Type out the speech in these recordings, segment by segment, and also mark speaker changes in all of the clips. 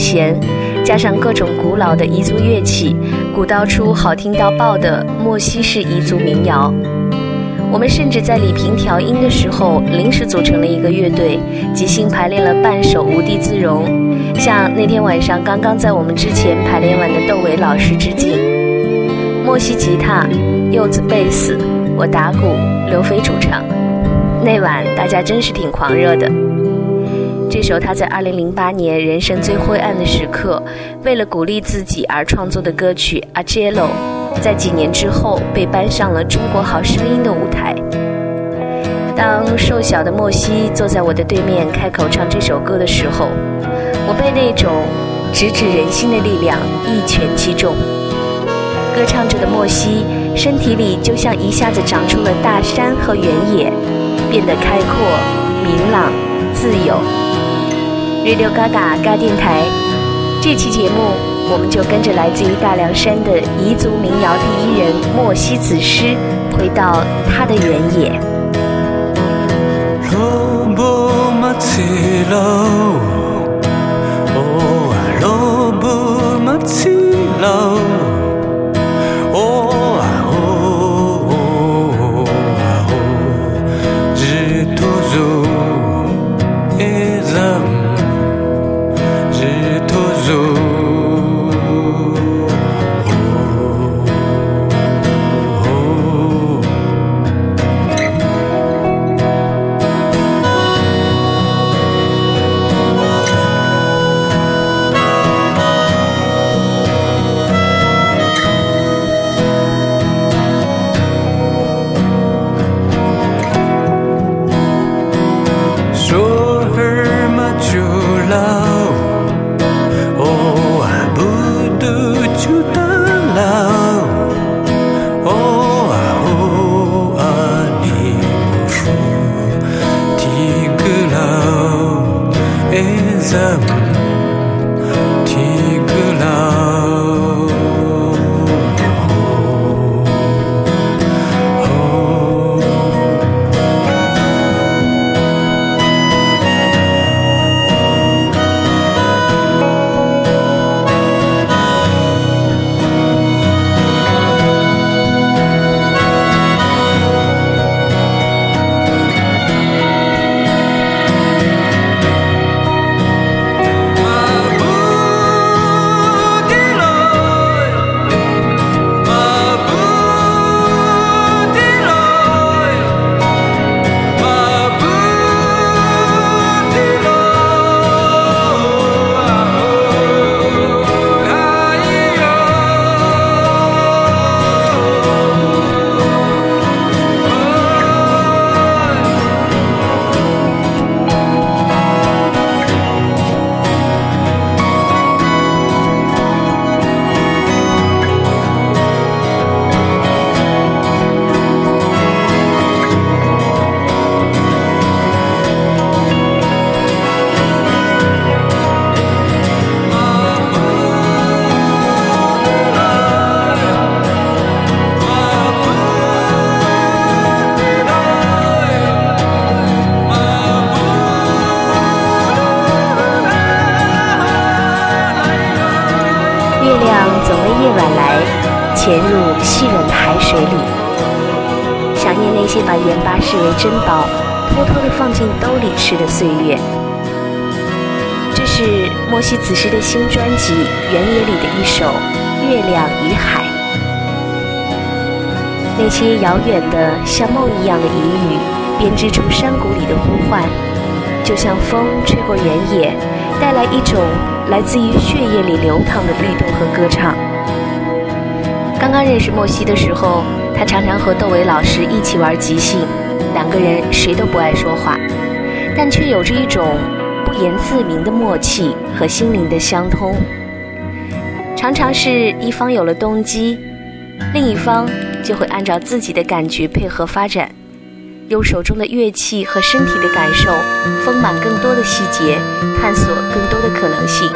Speaker 1: 弦，加上各种古老的彝族乐器，鼓捣出好听到爆的莫西式彝族民谣。我们甚至在李平调音的时候，临时组成了一个乐队，即兴排练了半首《无地自容》，向那天晚上刚刚在我们之前排练完的窦唯老师致敬。莫西吉他，柚子贝斯，我打鼓，刘飞主唱。那晚大家真是挺狂热的。这首他在2008年人生最灰暗的时刻，为了鼓励自己而创作的歌曲《阿杰罗》，在几年之后被搬上了《中国好声音》的舞台。当瘦小的莫西坐在我的对面开口唱这首歌的时候，我被那种直指人心的力量一拳击中。歌唱着的莫西，身体里就像一下子长出了大山和原野，变得开阔、明朗、自由。锐六嘎嘎嘎电台，这期节目我们就跟着来自于大凉山的彝族民谣第一人莫西子诗，回到他的原野。些把盐巴视为珍宝，偷偷地放进兜里吃的岁月。这是莫西子诗的新专辑《原野》里的一首《月亮与海》。那些遥远的像梦一样的疑语，编织出山谷里的呼唤，就像风吹过原野，带来一种来自于血液里流淌的律动和歌唱。刚刚认识莫西的时候，他常常和窦唯老师一起玩即兴，两个人谁都不爱说话，但却有着一种不言自明的默契和心灵的相通。常常是一方有了动机，另一方就会按照自己的感觉配合发展，用手中的乐器和身体的感受，丰满更多的细节，探索更多的可能性。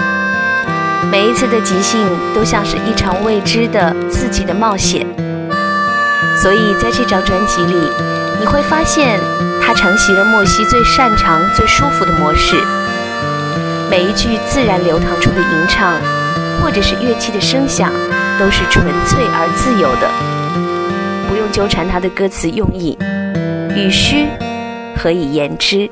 Speaker 1: 每一次的即兴都像是一场未知的、刺激的冒险。所以在这张专辑里，你会发现他承袭了莫西最擅长、最舒服的模式。每一句自然流淌出的吟唱，或者是乐器的声响，都是纯粹而自由的，不用纠缠他的歌词用意，语虚何以言之？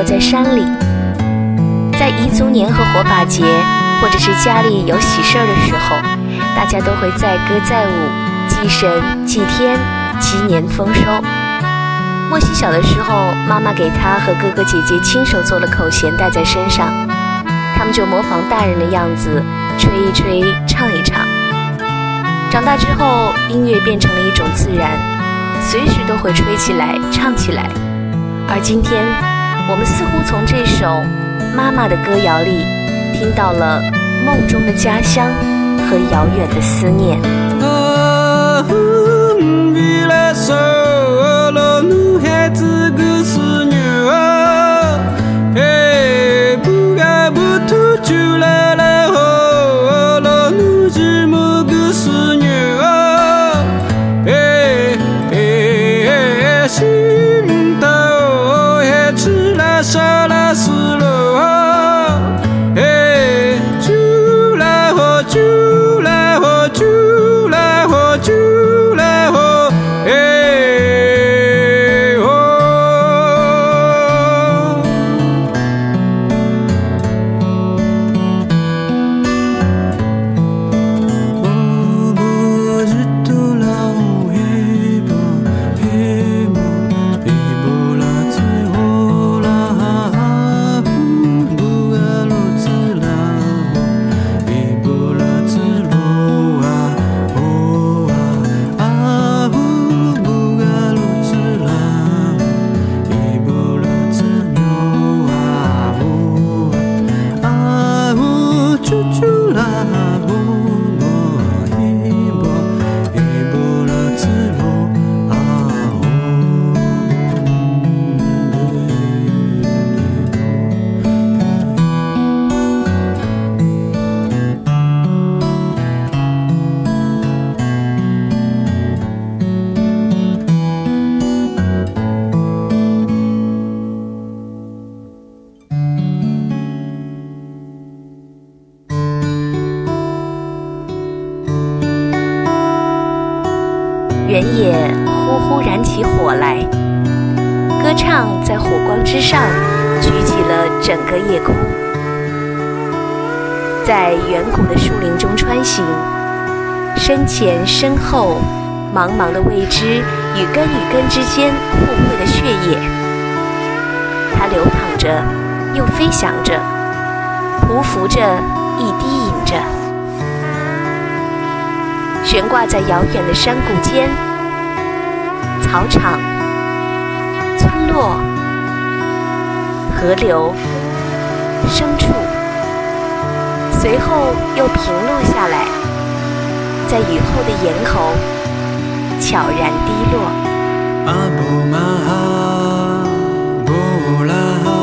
Speaker 1: 活在山里，在彝族年和火把节，或者是家里有喜事儿的时候，大家都会载歌载舞，祭神、祭天，祈年丰收。莫西小的时候，妈妈给他和哥哥姐姐亲手做了口弦，戴在身上，他们就模仿大人的样子，吹一吹，唱一唱。长大之后，音乐变成了一种自然，随时都会吹起来，唱起来。而今天，我们似乎从这首妈妈的歌谣里，听到了梦中的家乡和遥远的思念。起火来，歌唱在火光之上，举起了整个夜空。在远古的树林中穿行，身前身后，茫茫的未知与根与根之间互汇的血液，它流淌着，又飞翔着，匍匐着，亦低吟着。悬挂在遥远的山谷间，草场、村落、河流、牲畜，随后又平落下来，在雨后的檐口悄然滴落。
Speaker 2: 阿布玛哈布拉哈。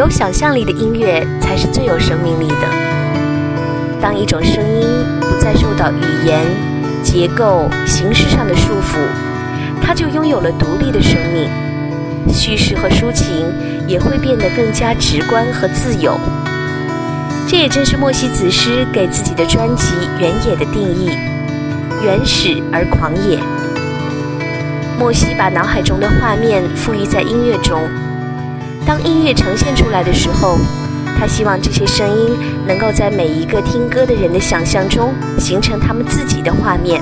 Speaker 1: 有想象力的音乐才是最有生命力的。当一种声音不再受到语言、结构、形式上的束缚，它就拥有了独立的生命，叙事和抒情也会变得更加直观和自由。这也正是莫西子诗给自己的专辑《原野》的定义：原始而狂野。莫西把脑海中的画面赋予在音乐中，当音乐呈现出来的时候，他希望这些声音能够在每一个听歌的人的想象中形成他们自己的画面。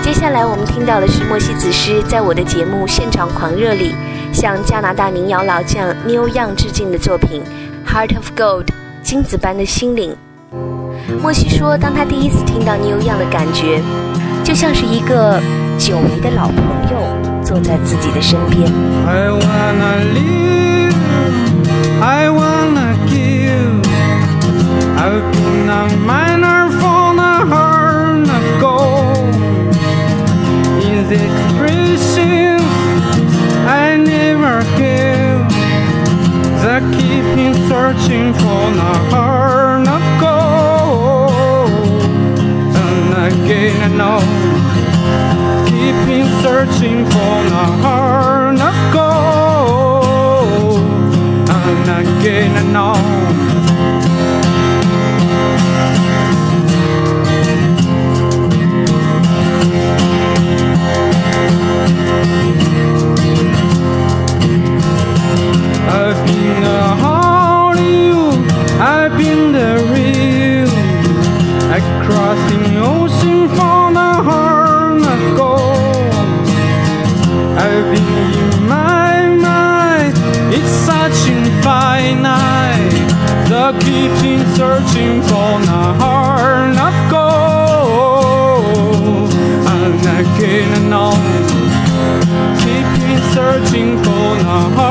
Speaker 1: 接下来我们听到的是莫西子诗在我的节目《现场狂热》里向加拿大民谣老将 Neil Young 致敬的作品《Heart of Gold》。金子般的心灵。莫西说，当他第一次听到 Neil Young 的感觉，就像是一个久违的老朋友坐在自己的身边。
Speaker 2: I wanna live, I wanna give. I've been a miner for the heart of gold. In the expression I never give. The keeping searching for the heart of gold. And again and on been searching for my heart of gold. I'm not getting. Searching for the heart of gold. And again and on, keeping searching for the heart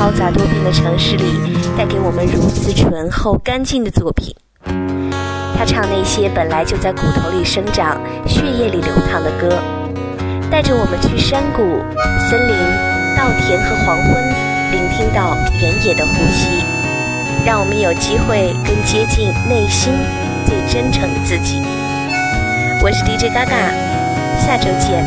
Speaker 1: 嘈杂多变的城市里，带给我们如此醇厚干净的作品。他唱那些本来就在骨头里生长、血液里流淌的歌，带着我们去山谷、森林、稻田和黄昏，聆听到原野的呼吸，让我们有机会更接近内心最真诚的自己。我是 DJ 嘎嘎，下周见。